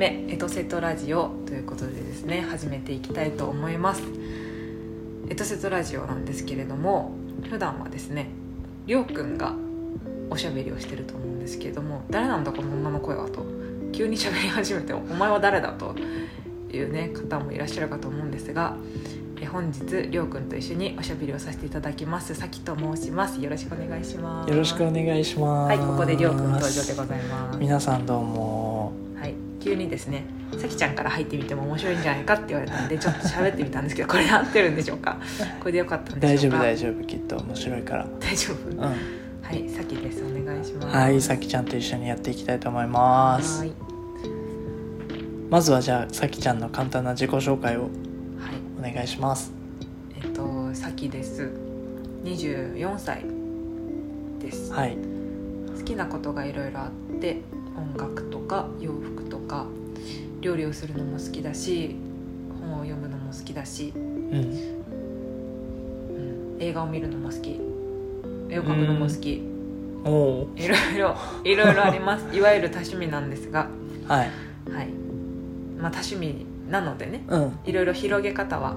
は第3回目エトセトラジオということでですね始めていきたいと思います。エトセトラジオなんですけれども普段はですねりょうくんがおしゃべりをしてると思うんですけれども誰なんだこの女の声はと急に喋り始めてお前は誰だというね方もいらっしゃるかと思うんですがえ本日りょうくんと一緒におしゃべりをさせていただきます。さきと申します。よろしくお願いします。よろしくお願いします。はいここでりょうくん登場でございます。皆さんどうも。ですねさきちゃんから入ってみても面白いんじゃないかって言われたんでちょっと喋ってみたんですけどこれで合ってるんでしょうか？これでよかったんで大丈夫しょうか？大丈夫きっと面白いから。大丈夫、うん。はいさきですお願いしますはい、さきちゃんと一緒にやっていきたいと思いますは。いまずはじゃあさきちゃんの簡単な自己紹介をはいお願いします。えっとさきです24歳です、はい。好きなことがいろいろあって音楽とか洋服とか料理をするのも好きだし本を読むのも好きだし、うん。うん、映画を見るのも好き絵を描くのも好き、おおいろいろいろいろあります いわゆる多趣味なんですがー。はい。はいまあ多趣味なのでねうんいろいろ広げ方は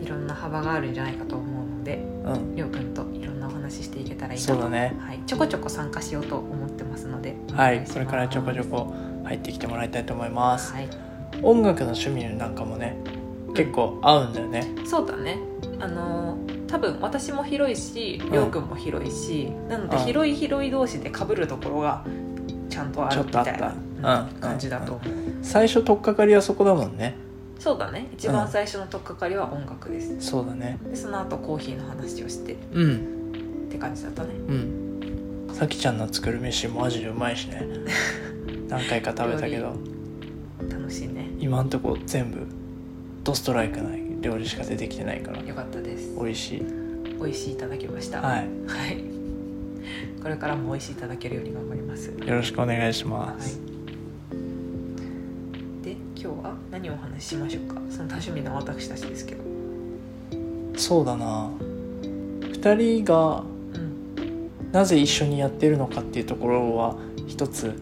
いろんな幅があるんじゃないかと思うのでうん。りょうくんといろんなお話ししていけたらいいなとそうだね。はい、ちょこちょこ参加しようと思ってますのではい。お願しますこれからちょこちょこ入ってきてもらいたいと思います。はい。音楽の趣味なんかもね、結構合うんだよね。そうだね。あのー多分私も広いしりょうくんも広いし、なのでうん。広い広い同士で被るところがちゃんとあるみたいなうん感じだと。思う、最初取っかかりはそこだもんね。そうだね。一番最初の取っかかりは音楽です、そうだね。でその後コーヒーの話をして。っうん。て感じだったね。うん。さきちゃんの作る飯マジでうまいしね 何回か食べたけど。楽しいね。今んとこ全部ドストライクな料理しか出てきてないから。よかったです。美味しい。美味しいいただきました。はい。はい。これからも美味しいいただけるように頑張ります。よろしくお願いしまはい。す、で今日は何をお話ししましょうか？その多趣味の私たちですけど。そうだな。2人がうん。なぜ一緒にやってるのかっていうところは一つ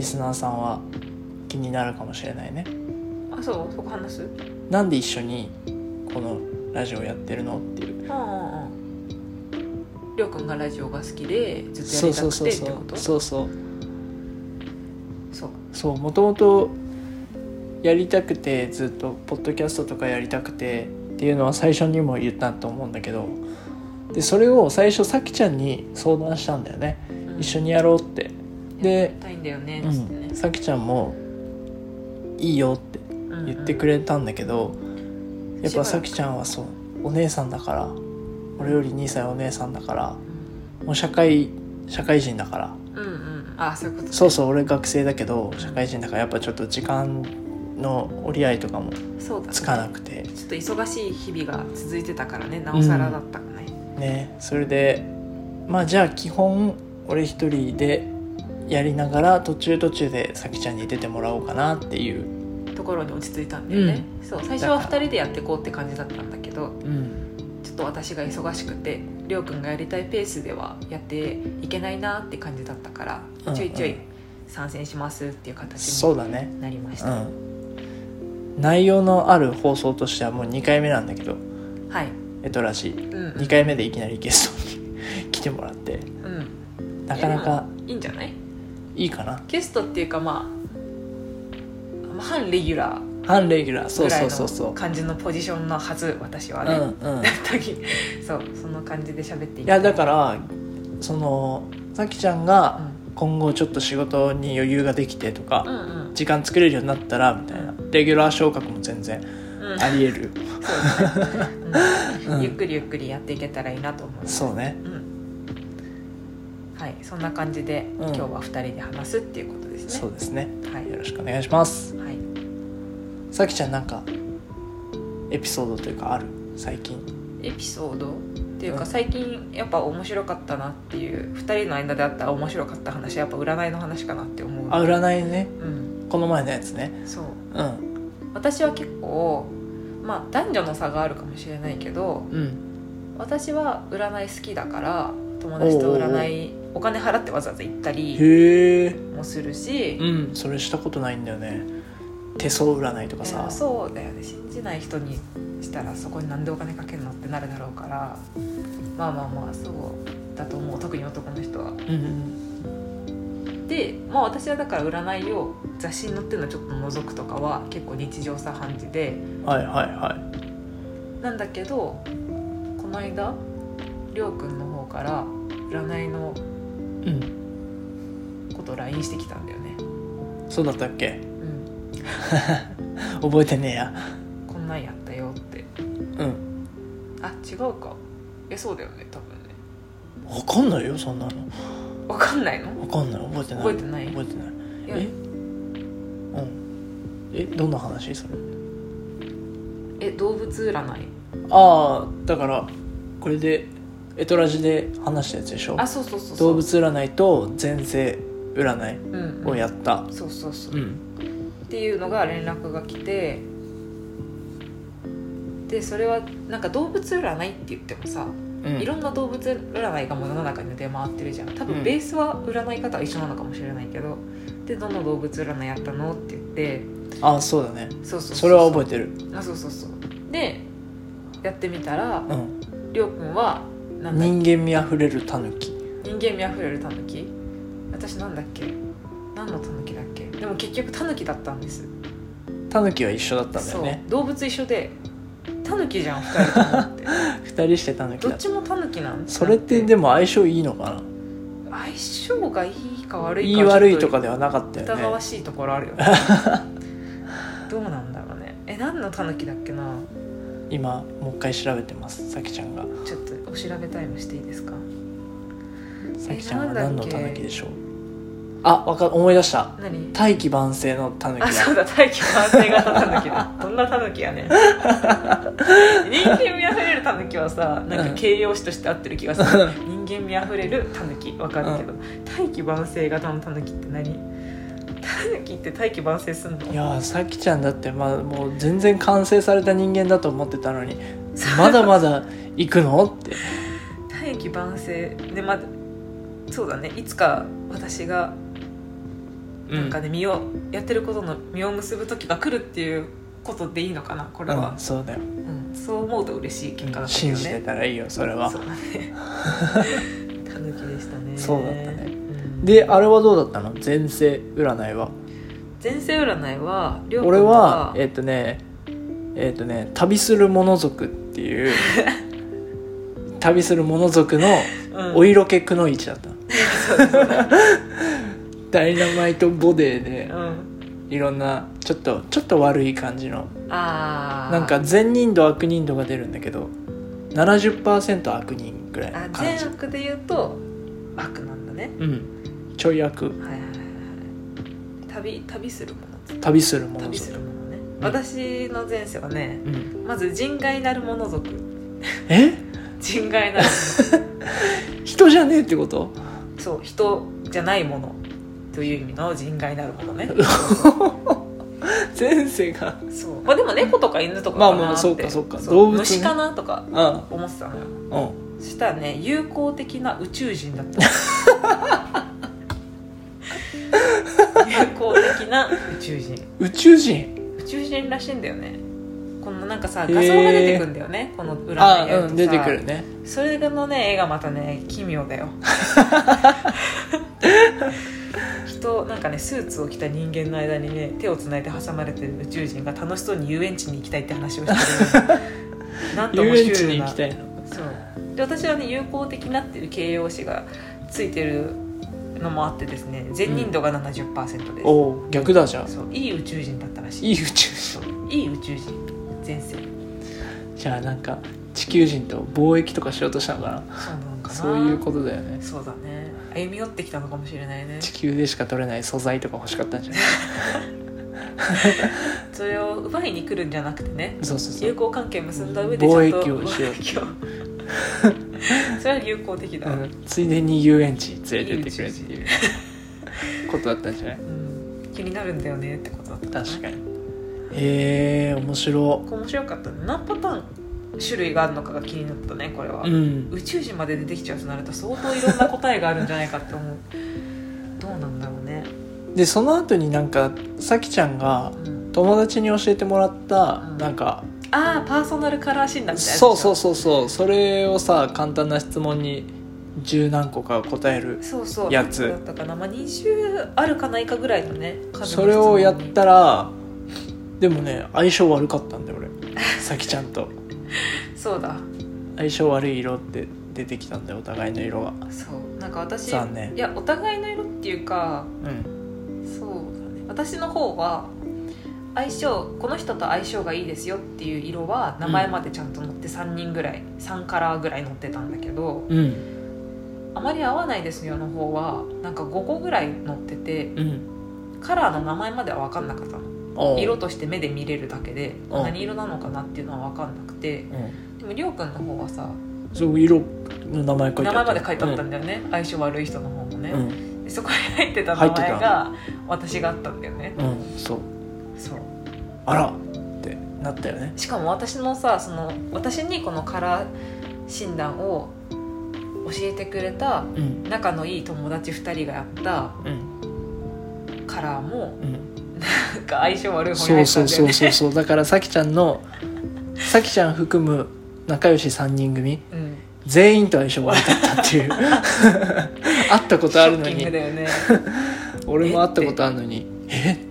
リスナーさんは気になるかもしれないね。あそう？そこ話す？なんで一緒にこのラジオやってるの？っていう。うんうんうん。りょうくんがラジオが好きでずっとやりたくてってこと？そうそうそうそうもともとやりたくてずっとポッドキャストとかやりたくてっていうのは最初にも言ったと思うんだけど。でそれを最初さきちゃんに相談したんだよね、うん。一緒にやろうってでいんだよねうつってね。んさきちゃんもいいよって言ってくれたんだけど、やっぱさきちゃんはそうお姉さんだから俺より2歳お姉さんだからもう社会社会人だから。うんうん。うんあそういうことね。そうそう俺学生だけど社会人だからやっぱちょっと時間の折り合いとかもつかなくて。ちょっと忙しい日々が続いてたからねなおさらだったかね、ね。それでまあじゃあ基本俺一人でやりながら途中途中でさきちゃんに出てもらおうかなっていう。ところに落ち着いたんだよね、そう最初は2人でやっていこうって感じだったんだけどうん。ちょっと私が忙しくてりょうくんがやりたいペースではやっていけないなって感じだったから、うんちょいちょいうん参戦しますっていう形にそうだね。なりました、うん。内容のある放送としてはもう2回目なんだけどはい。エトラジうん2回目でいきなりゲストに 来てもらって。うん。なかなかいいんじゃない？いいかな。ゲストっていうかまあまあ半レギュラー半レギュラー。そうそうそうそう。の感じのポジションのはず私はね、うんうん。そうその感じで喋っていいやだかららそのさきちゃんが今後ちょっと仕事に余裕ができてとか、うんうん。うん時間作れるようになったらみたいな。レギュラー昇格も全然うん。ありえる、そう ゆっくりゆっくりやっていけたらいいなと思います。そうね。うんはいそんな感じで、うん。今日は2人で話すっていうことですね。そうですね。はい。よろしくお願いします。はい。さきちゃんなんかエピソードというかある？最近。エピソードっていうかうん。最近やっぱ面白かったなっていう2人の間であった面白かった話はやっぱ占いの話かなって思う。あ占いね。うん。この前のやつね。そう。うん。私は結構まあ男女の差があるかもしれないけどうん。私は占い好きだから友達と占いお金払ってわざわざ行ったりへえもするし、うん。それしたことないんだよね。手相占いとかいさやそうだよね。信じない人にしたらそこになんでお金かけるのってなるだろうからまあまあまあそうだと思う。特に男の人は。うんで、まあ、私はだから占いを雑誌に載ってるのちょっと覗くとかは結構日常茶飯事で。はいはいはい。なんだけどこの間りょうくんの方から占いのうんことを LINE してきたんだよね。そうだったっけ？うん、覚えてねえや。こんなんやったよって。うん。あ違うか。えそうだよね多分ね。分かんないよそんなの。わかんないの？分かんない。覚えてない。覚えてない？覚えてない。いや。え？うん。えどんな話？それ。え動物占い？ああだからこれでエトラジで話したやつでしょ？あそうそうそうそう。動物占いと前世占いうん、をやった。そうそうそう、うん。っていうのが連絡が来てでそれはなんか動物占いって言ってもさ、うん。いろんな動物占いがもう世の中に出回ってるじゃん。多うん。分ベースは占い方は一緒なのかもしれないけどでどの動物占いやったのって言ってああそうだね。そうそうう。それは覚えてる。あそうそうそう。でやってみたらうん。りょうくんはなんだ人間味あふれるタヌキ。人間味あふれるタヌキ？私なんだっけ？何のタヌキだっけ？でも結局タヌキだったんです。タヌキは一緒だったんだよね。そう。動物一緒でタヌキじゃん2人と 人してタヌキどっちもタヌキなん？それってでも相性いいのかな？相性がいいか悪いか言い悪いとかではなかったよ疑わねしいところあるよね。どうなんだろうね。え何のタヌキだっけな？今もう一回調べてますさきちゃんが。ちょっとお調べタイムしていいですか？さきちゃんは何のなんだっけ？タヌキでしょう？あわか思い出した。何？大器晩成のタヌキだ。あそうだ大気晩成型タヌキだ。どんなタヌキやねん。人間味あふれるタヌキはさなんか形容詞として合ってる気がする。人間味あふれるタヌキ。わかるけど、大気晩成型のタヌキって何？タヌキって大気晩成すんの？いやーさきちゃんだってまあもう全然完成された人間だと思ってたのに まだまだ行くの？って。大気晩成。でまそうだね。いつか私がなんかね身をやってることの実を結ぶ時が来るっていうことでいいのかなこれは。うん、、そうだよ。うん。そう思うと嬉しい結果だったけど信じてねたらいいよそれは。そうだね。タヌキでしたね。そうだったね。うん。であれはどうだったの？前世占いは。前世占いは俺がはえっ、とねえっ、とね旅するモノ族っていう 旅するモノ族のうん。お色気くの一だった ダイナマイトボデーでうん。いろんなちょっとちょっと悪い感じのなんか善人度悪人度が出るんだけど70%悪人ぐらいあの感じ。善悪で言うと悪なんだね。うん。ちょい悪。はいはいはいはい。旅旅するもの。旅するものね、うん私の前世はねうん。まず人外なるもの族。え？人外なる 人じゃねえってこと？そう人じゃないもの。という意味の人外なるものね。前世が。そう。まあでも猫とか犬とかかなって。まあまあそうかそうか。そう。動物ね。虫かなとかうん。思ってたのよ。うん。そしたらね友好的な宇宙人だった友好的な宇宙人。宇宙人？宇宙人らしいんだよね。このなんかさ画像が出てくんだよね、この占いあやるとさうん出てくるね。それのね絵がまたね奇妙だよ。人なんかねスーツを着た人間の間にね手をつないで挟まれてる宇宙人が楽しそうに遊園地に行きたいって話をしてる。なんともシュ遊園地に行きたいの。そう。で私はね友好的なっていう形容詞がついてるのもあってですね善人度が70%です、おお逆だじゃあそういい宇宙人だったらしい。いい宇宙人。そういい宇宙人前世。じゃあなんか地球人と貿易とかしようとしたのかな？そうなのかな？そういうことだよね。そうだね。歩み寄ってきたのかもしれないね。地球でしか取れない素材とか欲しかったんじゃない それを奪いに来るんじゃなくてねそうそうそう。友好関係結んだ上でちゃんと貿易をしよう。貿易をそれは友好的だ、うん。ついでに遊園地連れてってくれっていうことだったんじゃない？うん。気になるんだよねってことだった確かに。へえ面白。面白かったね何パターン種類があるのかが気になったねこれは、うん。宇宙人まで出てきちゃうとなると相当いろんな答えがあるんじゃないかって思う。どうなんだろうね、でその後になんかさきちゃんがうん、友達に教えてもらったうん。なんかああパーソナルカラー診断みたいなそうそうそうそう。それをさ簡単な質問に十何個か答えるそうそう。やつ。だったかな、まあ、20あるかないかぐらいのねそれをやったらでもね相性悪かったんだよ俺。さきちゃんと。そうだ。相性悪い色って出てきたんだよお互いの色がそう。なんか私残念。いやお互いの色っていうかうん。そうだね。私の方は相性この人と相性がいいですよっていう色は名前までちゃんと載って3人ぐらい3カラーぐらい載ってたんだけどうん。あまり合わないですよの方は。なんか5個ぐらい載っててうん。カラーの名前までは分かんなかったの。色として目で見れるだけでう。ん何色なのかなっていうのは分かんなくて。う。んでもりょうくんの方はさそう色の名前書いて名前まで書いてあったんだよね、相性悪い人の方もね、そこに入ってた名前が私があったんだよね。うん、うん、そうそう。あら。ってなったよね。しかも私のさその私にこのカラー診断を教えてくれたうん。仲のいい友達2人がやったうん。カラーもうん。なんか相性悪い方にそう入ったそうんだよね。そうそうそうだからさきちゃんのさきちゃん含む仲良し3人組うん。全員と相性悪かったっていう。会ったことあるのに。ね。俺も会ったことあるのに。え？っ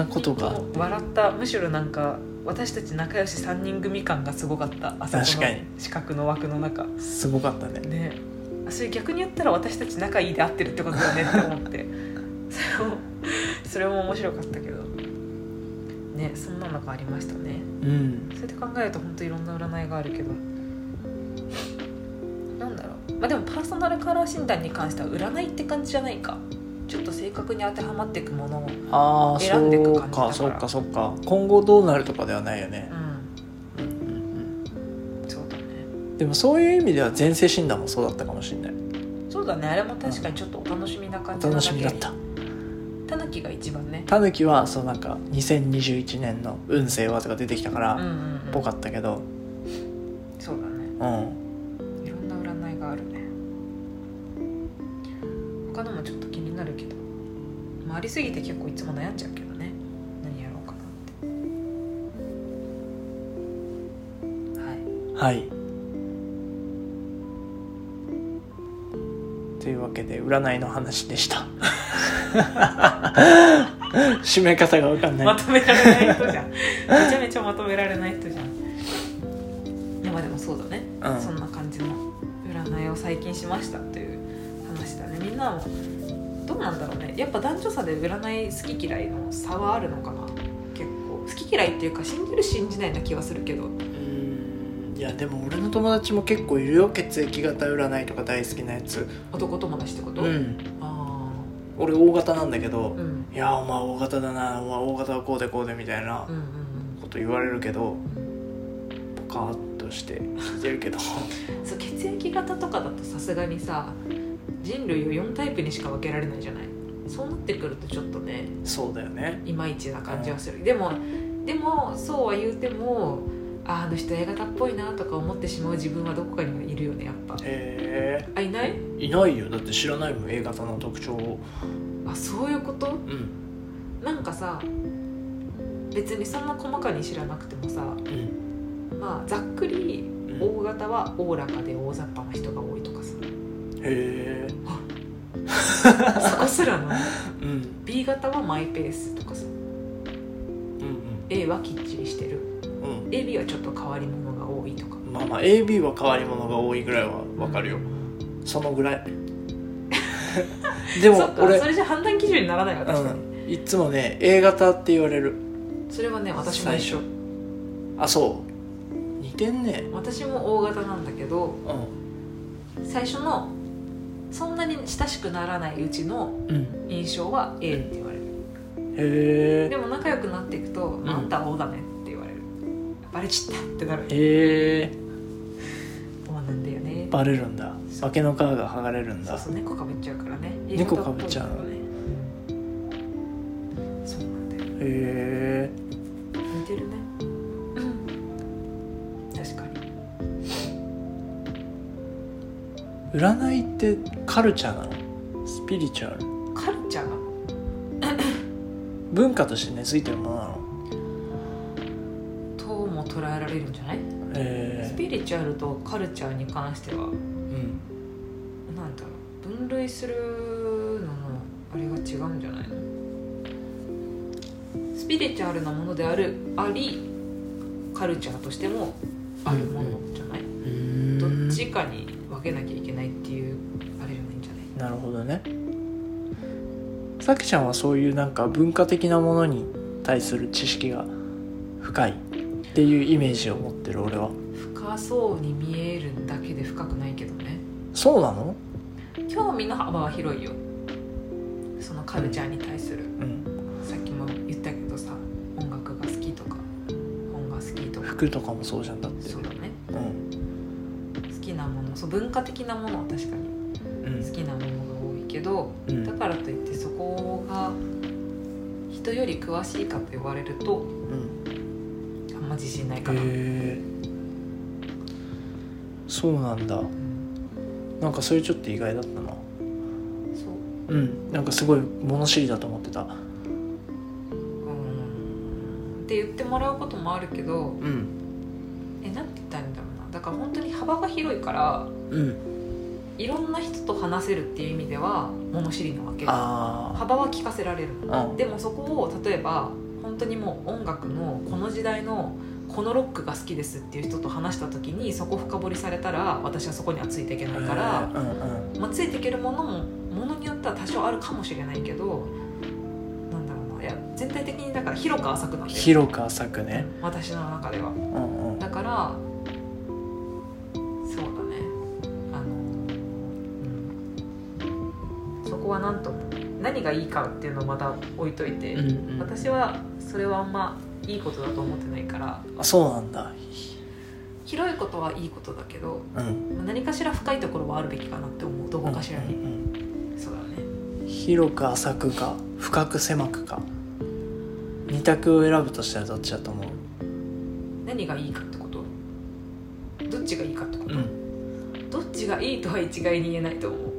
なことが笑ったむしろなんか私たち仲良し3人組感がすごごかった。あそこの四角の枠の中。すごかったね。ね。あそれ逆に言ったら私たち仲いいで合ってるってことだよねって思って。それもそれも面白かったけど。ねそんなのがありましたね。うん。そうやって考えると本当いろんな占いがあるけど。なんだろう。まあでもパーソナルカラー診断に関しては占いって感じじゃないかちょっと正確に当てはまっていくものを選んでくそう感じだから。かそうかそうか。今後どうなるとかではないよね。う、ん。うんうんそうだね。うん、でもそういう意味では前世診断もそうだったかもしれない。そうだね。あれも確かにちょっとお楽しみな感じお楽しみだった。たぬきが一番ね。タヌキはそうなんか2021年の運勢はとか出てきたから、うんうんうん。ぽかったけど。そうだね。うん。いろんな占いがあるね他のもちょっと気になるけど、まあ、ありすぎて結構いつも悩んじゃうけどね。何やろうかなって。はい。はい。というわけで占いの話でした。締め方が分かんない、まとめられない人じゃん。めちゃめちゃまとめられない人じゃん。いやまあでもそうだね、うん。そんな感じの占いを最近しましたというみんなもどうなんだろうね。やっぱ男女差で占い好き嫌いの差はあるのかな。結構好き嫌いっていうか信じる信じないな気はするけど。いやでも俺の友達も結構いるよ血液型占いとか大好きなやつ。男友達ってこと、うん。あ俺 O 型なんだけどあうん「いやお前 O 型だな。お前 O 型はこうでこうで」みたいなこと言われるけどポカーッとして聞いてるけど。う んそう血液型とかだとさすがにさ人類を4タイプにしか分けられないじゃない。そうなってくるとちょっとねそうだよね。いまいちな感じはする、でもでもそうは言うてもああの人 A 型っぽいなとか思ってしまう自分はどこかにはいるよねやっぱ。へあいない？えいないよ。だって知らないもん A 型の特徴を。あそういうこと？うん。なんかさ別にそんな細かに知らなくてもさうん。まあざっくりうん。O 型はおおらかで大雑把な人が多いとかさへえ そこすらのうん B 型はマイペースとかさ。うん A はきっちりしてる。うん。AB はちょっと変わり者が多いとか。うんまあまあ AB は変わり者が多いぐらいはわかるよ。そのぐらい。でも俺それじゃ判断基準にならないわ確かに、うん。いつもね A 型って言われる。それはね私も一緒。最初あそう。似てんね。私も O 型なんだけどう最初のそんなに親しくならないうちの印象は A って言われる。へえ。でも仲良くなっていくと「ん。あんたは O だね」って言われる。バレちったってなる。へえ。O なんだよね。バレるんだ。化けの皮が剥がれるんだ。そうそう猫かぶっちゃうからね。猫かぶっちゃうの。ねうんそうなんだよ。へえ。似てるね占いってカルチャーなの？スピリチュアルカルチャー？なの文化として根付いてるものなの？とも捉えられるんじゃない？えスピリチュアルとカルチャーに関しては。ー、うん。なんだろう。分類するののあれが違うんじゃないの？スピリチュアルなものであるありカルチャーとしてもあるものじゃない、どっちかに分けなきゃいけないっていうあれじゃないんじゃない？なるほどね。さきちゃんはそういうなんか文化的なものに対する知識が深いっていうイメージを持ってる俺は。深そうに見えるだけで深くないけどね。そうなの？興味の幅は広いよ。そのカルチャーに対する。うん。さっきも言ったけどさ音楽が好きとか本が好きとか。服とかもそうじゃん。だって文化的なものは確かにうん。好きなものが多いけど、うん。だからといってそこが人より詳しいかと言われるとうん。あんま自信ないかな、そうなんだ。うんなんかそれちょっと意外だったな。そう。うん。なんかすごい物知りだと思ってた。うん。って言ってもらうこともあるけどうん。えなんて言ったらいいんだろうな。だから本当に幅が広いからうん。いろんな人と話せるっていう意味では物知りなわけ。あ幅は聞かせられる。のあでもそこを例えば本当にもう音楽のこの時代のこのロックが好きですっていう人と話した時にそこ深掘りされたら私はそこにはついていけないから、うんうん。まあ、ついていけるものもものによっては多少あるかもしれないけどなんだろうな。いや全体的にだから広く浅くなってる。広く浅くね。私の中では。うんうん。だからは何とも何がいいかっていうのをまた置いといて、うんうん。私はそれはあんまいいことだと思ってないからあそうなんだ。広いことはいいことだけどうん。何かしら深いところはあるべきかなって思う。どこかしらに、うんうんそうだね。うん広く浅くか深く狭くか。二択を選ぶとしたらどっちだと思う？何がいいかってこと？どっちがいいかってこと、うん。どっちがいいとは一概に言えないと思う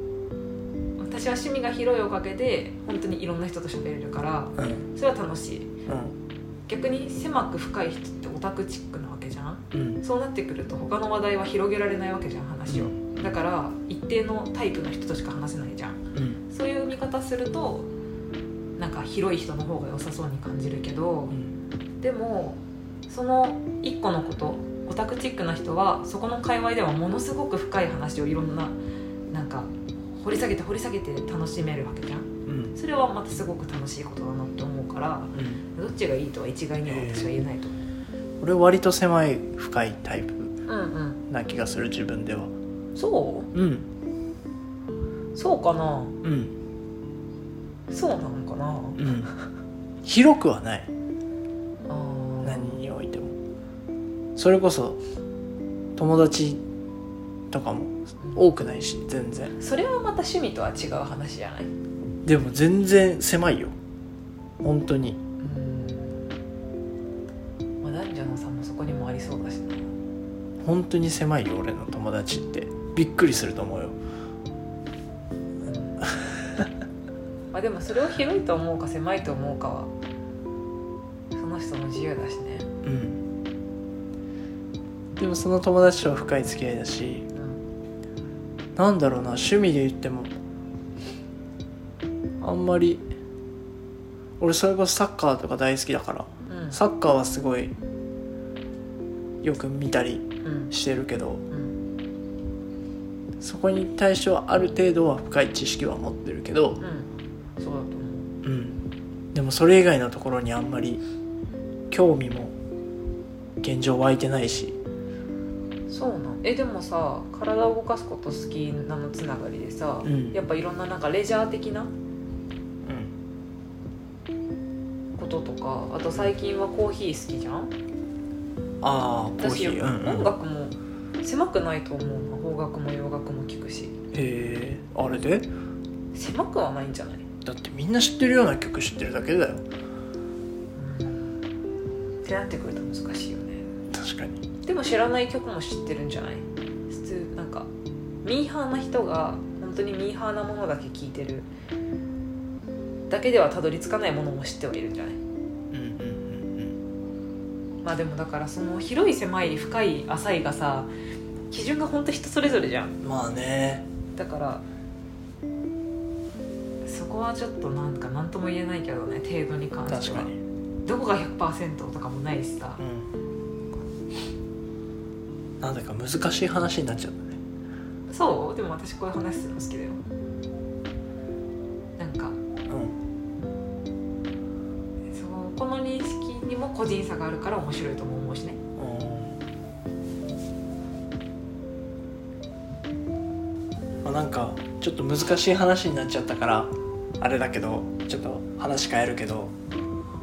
私は趣味が広いおかげで本当にいろんな人と喋れるからうん。それは楽しい。うん。逆に狭く深い人ってオタクチックなわけじゃん。うん。そうなってくると他の話題は広げられないわけじゃん話を。だから一定のタイプの人としか話せないじゃん。うん。そういう見方するとなんか広い人の方が良さそうに感じるけどうん。でもその一個のことオタクチックな人はそこの界隈ではものすごく深い話をいろんななんか掘り下げて掘り下げて楽しめるわけじゃん。うん。それはまたすごく楽しいことだなって思うからうん。どっちがいいとは一概には私は言えないと。思う俺割と狭い深いタイプな気がする自分では。そう？ん。うそうかな？うん。そうなのかな？うん。広くはない。何においても。それこそ友達とかも多くないし全然。それはまた趣味とは違う話じゃない？でも全然狭いよ。本当に。うん。まあ男女の差もそこにもありそうだしな。本当に狭いよ俺の友達って。びっくりすると思うよ。まあでもそれを広いと思うか狭いと思うかはその人の自由だしね。うん。でもその友達とは深い付き合いだしうんなんだろうな趣味で言っても。あんまり俺それこそサッカーとか大好きだからうん。サッカーはすごいよく見たりうん。してるけどうん。そこに対してはある程度は深い知識は持ってるけどうん。そうだと思う。うん。でもそれ以外のところにあんまり興味も現状湧いてないし。そうなんえでもさ体を動かすこと好きなのつながりでさ、うん。やっぱいろんななんかレジャー的なうん。こととかあと最近はコーヒー好きじゃん？ああコー私ヒーうんうん。音楽も狭くないと思うな。邦楽も洋楽も聞くし。へえあれで？狭くはないんじゃない？だってみんな知ってるような曲知ってるだけだよ。ってなってくると難しいよね確かに。でも知らない曲も知ってるんじゃない？普通なんかミーハーな人が本当にミーハーなものだけ聞いてる。だけではたどり着かないものも知ってはいるんじゃない？うんうんまあでもだからその広い狭い深い浅いがさ基準が本当人それぞれじゃん。うんまあね。だからそこはちょっとなんか何とも言えないけどね程度に関しては。どこが100%とかもないしさ。うんなんだか難しい話になっちゃったね。そう？でも私こういう話するの好きだよ。なんか。うん。そこの認識にも個人差があるから面白いとも思うしね。まあ、なんかちょっと難しい話になっちゃったからあれだけどちょっと話変えるけど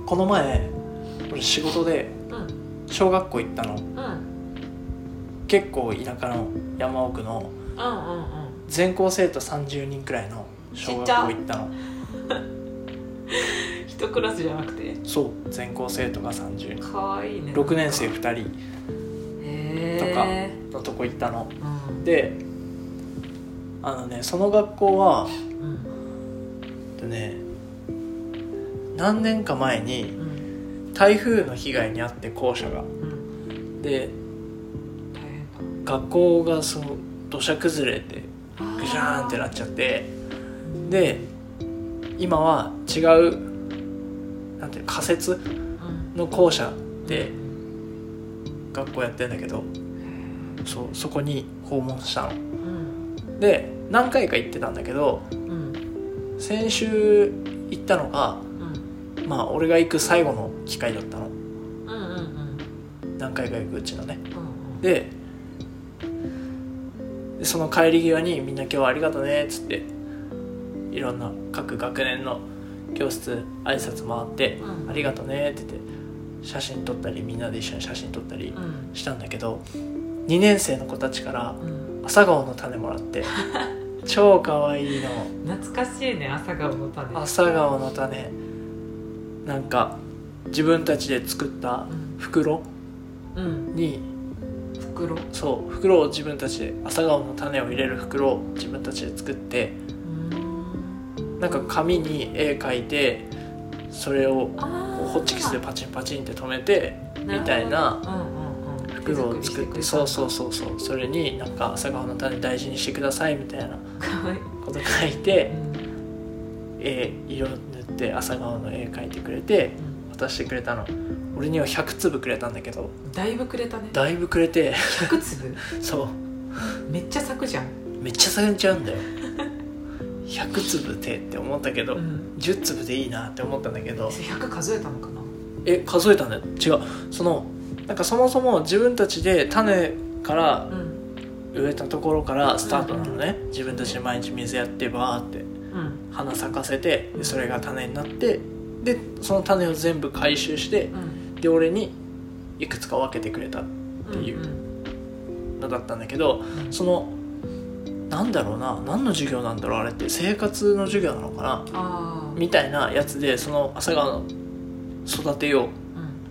この前俺仕事でうん。小学校行ったの。うんうん結構田舎の山奥のうんうん全校生徒30人くらいの小学校行ったの。一クラスじゃなくて？そう。全校生徒が30人。かわいいね。6年生2人へえ。のとこ行ったの。うん。であのねその学校はうん。えっとね何年か前にうん。台風の被害に遭って校舎が。うん。で学校がその土砂崩れてぐしゃーんってなっちゃってで今は違うなんていうの仮設うんの校舎で学校やってんだけどそうそこに訪問したの。うん。で何回か行ってたんだけどうん。先週行ったのがうん。まあ俺が行く最後の機会だったの。うんうん。何回か行くうちのね。うんうん。ででその帰り際にみんな今日はありがとねっつっていろんな各学年の教室挨拶回って、うん。ありがとねって言って写真撮ったりみんなで一緒に写真撮ったりうん。したんだけど2年生の子たちからうん。朝顔の種もらって 超かわいいの。懐かしいね朝顔の種。朝顔の種。なんか自分たちで作ったうん。袋うん。に袋。そう袋を自分たちで朝顔の種を入れる袋を自分たちで作ってうん。なんか紙に絵描いてそれをホッチキスでパチンパチンって止めてみたいな袋を作ってそうそううそうそう。それになんか朝顔の種大事にしてくださいみたいなこと書いて絵色塗って朝顔の絵描いてくれて渡してくれたの俺には100粒くれたんだけど。だいぶくれたね。だいぶくれて。100粒？そう。めっちゃ咲くじゃん。めっちゃ咲いちゃうんだよ。100粒手って思ったけど、うん。10粒でいいなって思ったんだけど。100数えたのかな？え数えたんだよ違う。そのなんかそもそも自分たちで種からうん。植えたところからスタートなのね、自分たちで毎日水やってバーってうん。花咲かせてでそれが種になってでその種を全部回収してうんで俺にいくつか分けてくれたっていうのだったんだけどそのなんだろうな何の授業なんだろうあれって生活の授業なのかなみたいなやつでその朝顔の育てよううんっ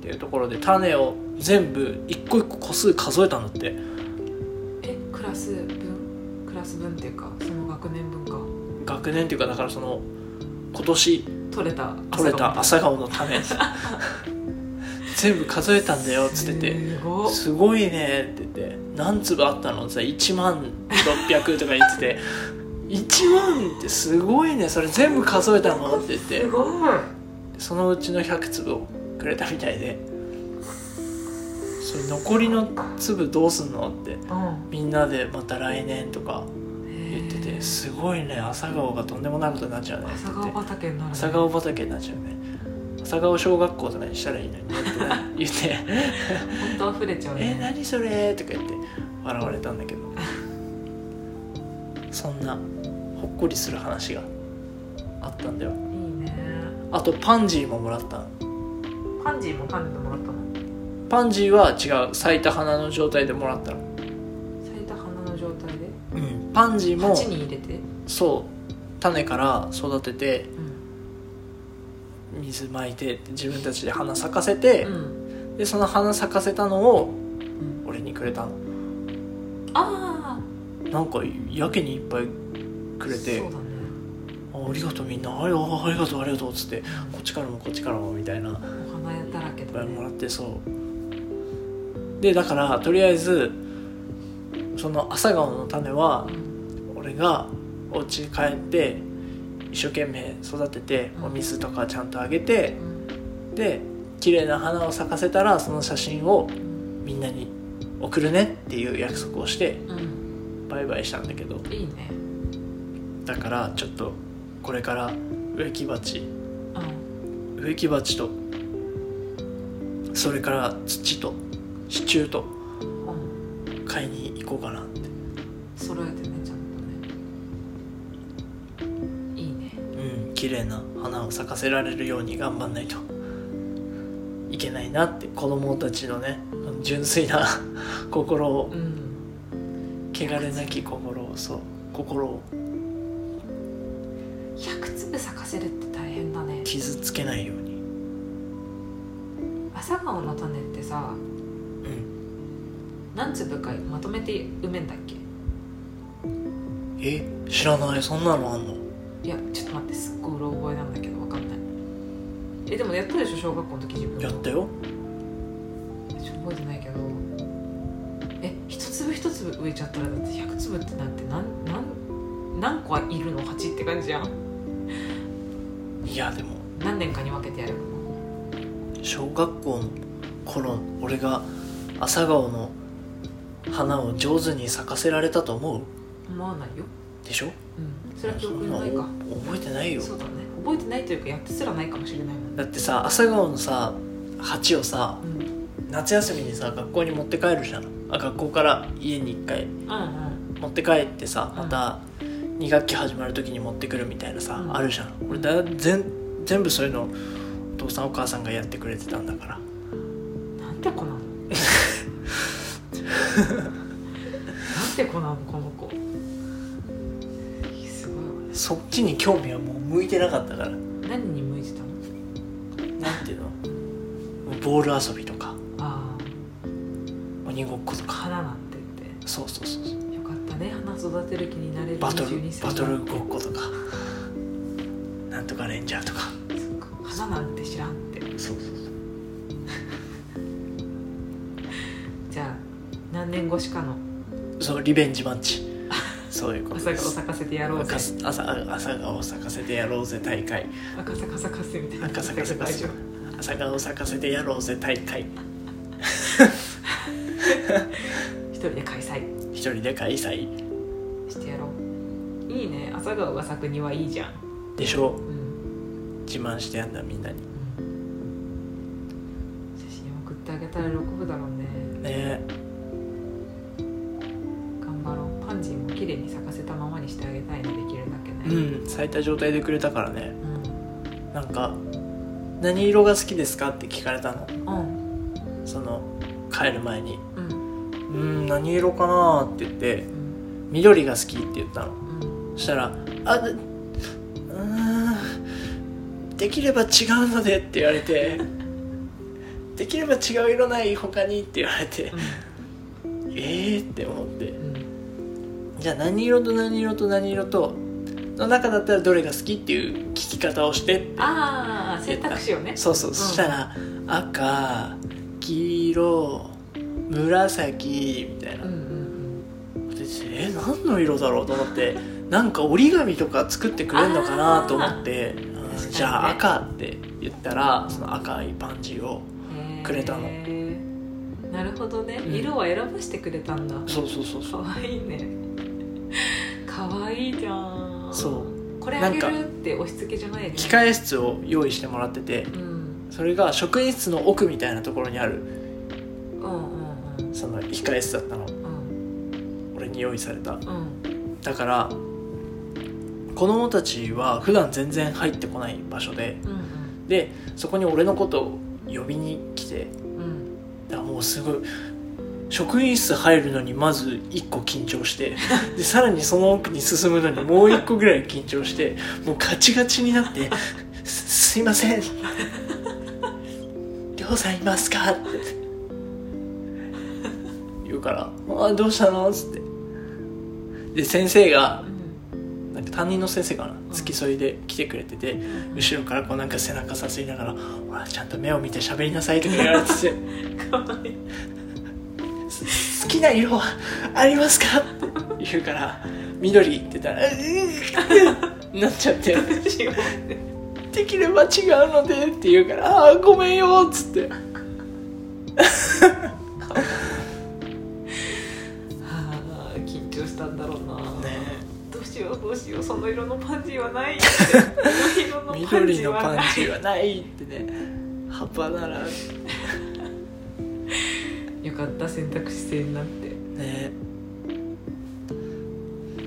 ていうところで種を全部一個一個個数数えたんだって。えクラス分？クラス分っていうかその学年分か。学年っていうかだからその今年取れた取れた朝顔の種 全部数えたんだよっつってて。すご。いねって言って。何粒あったのってさ1万600とか言ってて。1万ってすごいね。それ全部数えたのって言って。すごい。そのうちの100粒をくれたみたいで。それ残りの粒どうすんのって。うん。みんなでまた来年とか言ってて。すごいね。朝顔がとんでもないことになっちゃうね。朝顔畑になっちゃうね朝顔小学校とかにしたらいいのにねって言って本当溢れちゃう「えね何それ?」とか言って笑われたんだけど。そんなほっこりする話があったんだよ。いいね。あとパンジーももらったの。パンジーも種でもらったの？パンジーは違う咲いた花の状態でもらったの。咲いた花の状態で？うんパンジーも鉢に入れて？そう種から育ててうん水まいて自分たちで花咲かせて、うん。でその花咲かせたのをうん。俺にくれたの。ああなんかやけにいっぱいくれてね。あありがとうみんな。ありあありがとうありがとうっつってこっちからもこっちからもみたいな。お花だらけだね。もらってそう。でだからとりあえずその朝顔の種はうん俺がお家に帰って一生懸命育ててうん。お水とかちゃんとあげてうん。で綺麗な花を咲かせたらその写真をうんみんなに送るねっていう約束をしてうん。バイバイしたんだけど。いいね。だからちょっとこれから植木鉢。うん。植木鉢とそれから土と支柱とうん。買いに行こうかなって。揃えて綺麗な花を咲かせられるように頑張んないといけないなって子供たちのね純粋な 心をうん汚れなき心をそう心を。100粒咲かせるって大変だね。傷つけないように。朝顔の種ってさうん。何粒かまとめて埋めんだっけ？え知らない。そんなのあんの？いやちょっと待ってすっごいうろ覚えなんだけどわかんない。えでもやったでしょ？小学校の時自分やったよ。ちょっと覚えてないけど。え一粒一粒植えちゃったらだって100粒ってなんて何何何個いるの？8って感じじゃん。いやでも。何年かに分けてやるの？小学校の頃俺が朝顔の花を上手に咲かせられたと思う？思わないよ。でしょ？うんそれは記憶なにないか。お覚えてないよ。そうだね。覚えてないというかやってすらないかもしれないもんね。だってさ朝顔のさ鉢をさうん。夏休みにさ学校に持って帰るじゃん。あ学校から家に一回うん持って帰ってさうん。また2学期始まる時に持ってくるみたいなさ、うん。あるじゃん。俺だ全全部そういうのお父さんお母さんがやってくれてたんだから。うんなんて子なの？なんて子なの？このそっちに興味はもう向いてなかったから。何に向いてたの？なんていうの？ボール遊びとか。あ鬼ごっことあか。花なんて言って。そうそうそうそう。よかったね。花育てる気になれるバトル22歳。バトルごっことか。なんとかレンジャーとか。花なんて知らんって。そうそう じゃあ何年越しかの？そうそうリベンジマッチそういうこと朝顔咲かせてやろうぜ。赤朝朝顔を咲かせてやろうぜ大会。赤坂咲かせみたいな。赤坂咲かせ朝顔を咲かせてやろうぜ大会。夫 一人で開催。一人で開催。してやろう。いいね。朝顔が咲くにはいいじゃん。でしょ？うん、自慢してやんだみんなに。写真送ってあげたら喜ぶだろうね咲いた状態でくれたからね。うん。なんか「何色が好きですか?」って聞かれたの。うん。その帰る前に。うん「うん何色かな?」って言ってうん「緑が好き」って言ったの。うん。そしたら「あでうーんできれば違うので」って言われて「できれば違う色ない他に」って言われてええー、って思って。うん。じゃあ何色と何色と何色との中だったらどれが好きっていう聞き方をしてってああ選択肢をね。そうそう、そしたら赤黄色紫みたいな、うんうんでえ何の色だろうと思ってなんか折り紙とか作ってくれるのかなと思って、うんじゃあ赤って言ったらその赤いパンジーをうんくれたの。なるほどね。うん。色は選ばしてくれたんだ。そうそうそうかそう。わいいね。かわいいじゃんそう。これあげるって押し付けじゃないね。機械室を用意してもらっててうん。それが職員室の奥みたいなところにあるうんうんうん。その控え室だったの。うん。俺に用意された。うん。だから子供たちは普段全然入ってこない場所でうんでそこに俺のことを呼びに来てうんうん。だからもうすごい職員室入るのにまず1個緊張して でさらにその奥に進むのにもう1個ぐらい緊張してもうガチガチになって「すすいません」「りょうさんいますか?」って言うから「あどうしたの?」っつって「で先生がうん。なんか担任の先生かな？付き添いで来てくれててうん。後ろからこうなんか背中さすりながら「ほらちゃんと目を見て喋りなさい」とか言われてて。かわいい「す好きな色はありますか?」って言うから「緑」って言ったら「うーなっちゃって。違うね「できれば違うので」って言うから「ああごめんよ」っつって。は あ緊張したんだろうな、ね。どうしようどうしようその色のパンジーはないって。色のパンジーはないってね。葉っぱならよかった選択肢制になって。ね。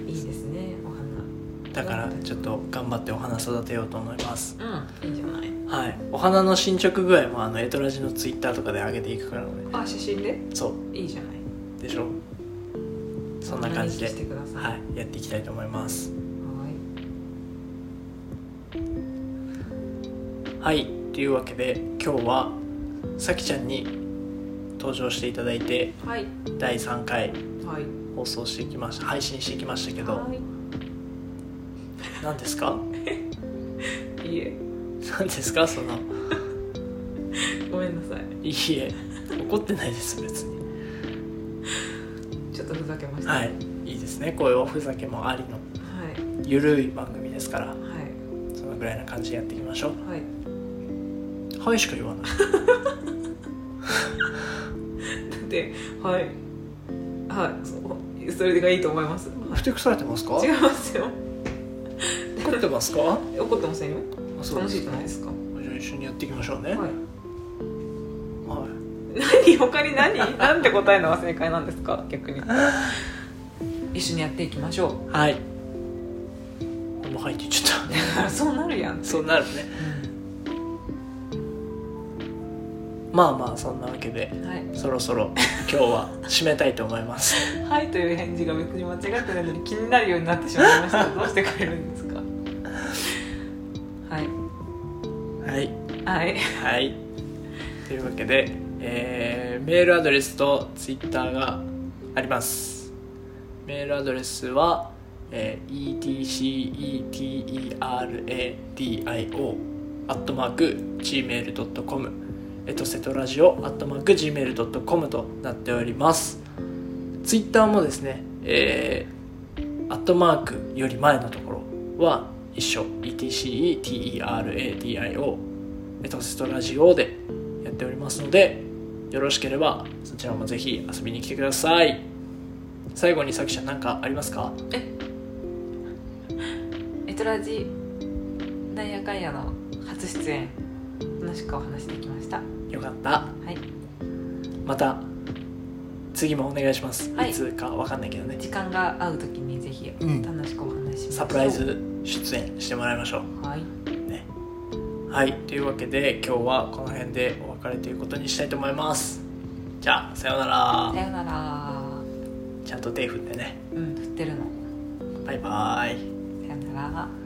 いいですねおだからちょっと頑張ってお花育てようと思います。花うん。いいんじゃない？はい。お花の進捗具合もあのエトラジのツイッターとかで上げていくからのであ写真で？そう。いいじゃない。でしょ？そんな感じではい。やっていきたいと思います。はい。はい。というわけで今日はさきちゃんに登場していただいてはい。第3回はい。放送してきました配信してきましたけど。はい。何ですか？いいえ。何ですか？その。ごめんなさい。いいえ。怒ってないです別に。ちょっとふざけました。はい。いいですね。こういうおふざけもありのはい。ゆるい番組ですから。はい。そのぐらいな感じでやっていきましょう。はい。はいしか言わない ではい。はい。そうそれがいいと思います、はふてくされてますか？い、違いますよ。怒ってますか？怒ってませんよ。楽しいじゃないですか。じゃあ一緒にやっていきましょうね。はい。はい。何？他に何？なんて答えるの？が正解なんですか？逆に。一緒にやっていきましょはい。もうはいってちゃっう そうなるやんたそうなるねまあまあそんなわけでうんはい。そろそろ今日は締めたいと思います。はいという返事が別に間違ってないのに気になるようになってしまいました。どうしてくれるんですか？はい。はい。はい。はい。というわけで、えーメールアドレスとツイッターがあります。メールアドレスは、えー etceteradio アットマーク gmail.com エトセトラジオアットマーク gmail.com となっております。ツイッターもですねえーアットマークより前のところは一緒。Etceteradio エトセトラジオでやっておりますのでよろしければそちらもぜひ遊びに来てください。最後にさきちゃん何かありますか？え？エトラジなんやかんやの初出演。楽しくお話できました。よかった。はい。また次もお願いします、はい。い、つかわかんないけどね。時間が合う時にぜひうん。楽しくお話ししましょう。サプライズ出演してもらいましょう。はい。ね。はい。というわけで今日はこの辺でお別れということにしたいと思います。じゃあさようなら。さよなら。ちゃんと手振ってね。うん振ってるの。バイバイ。さよなら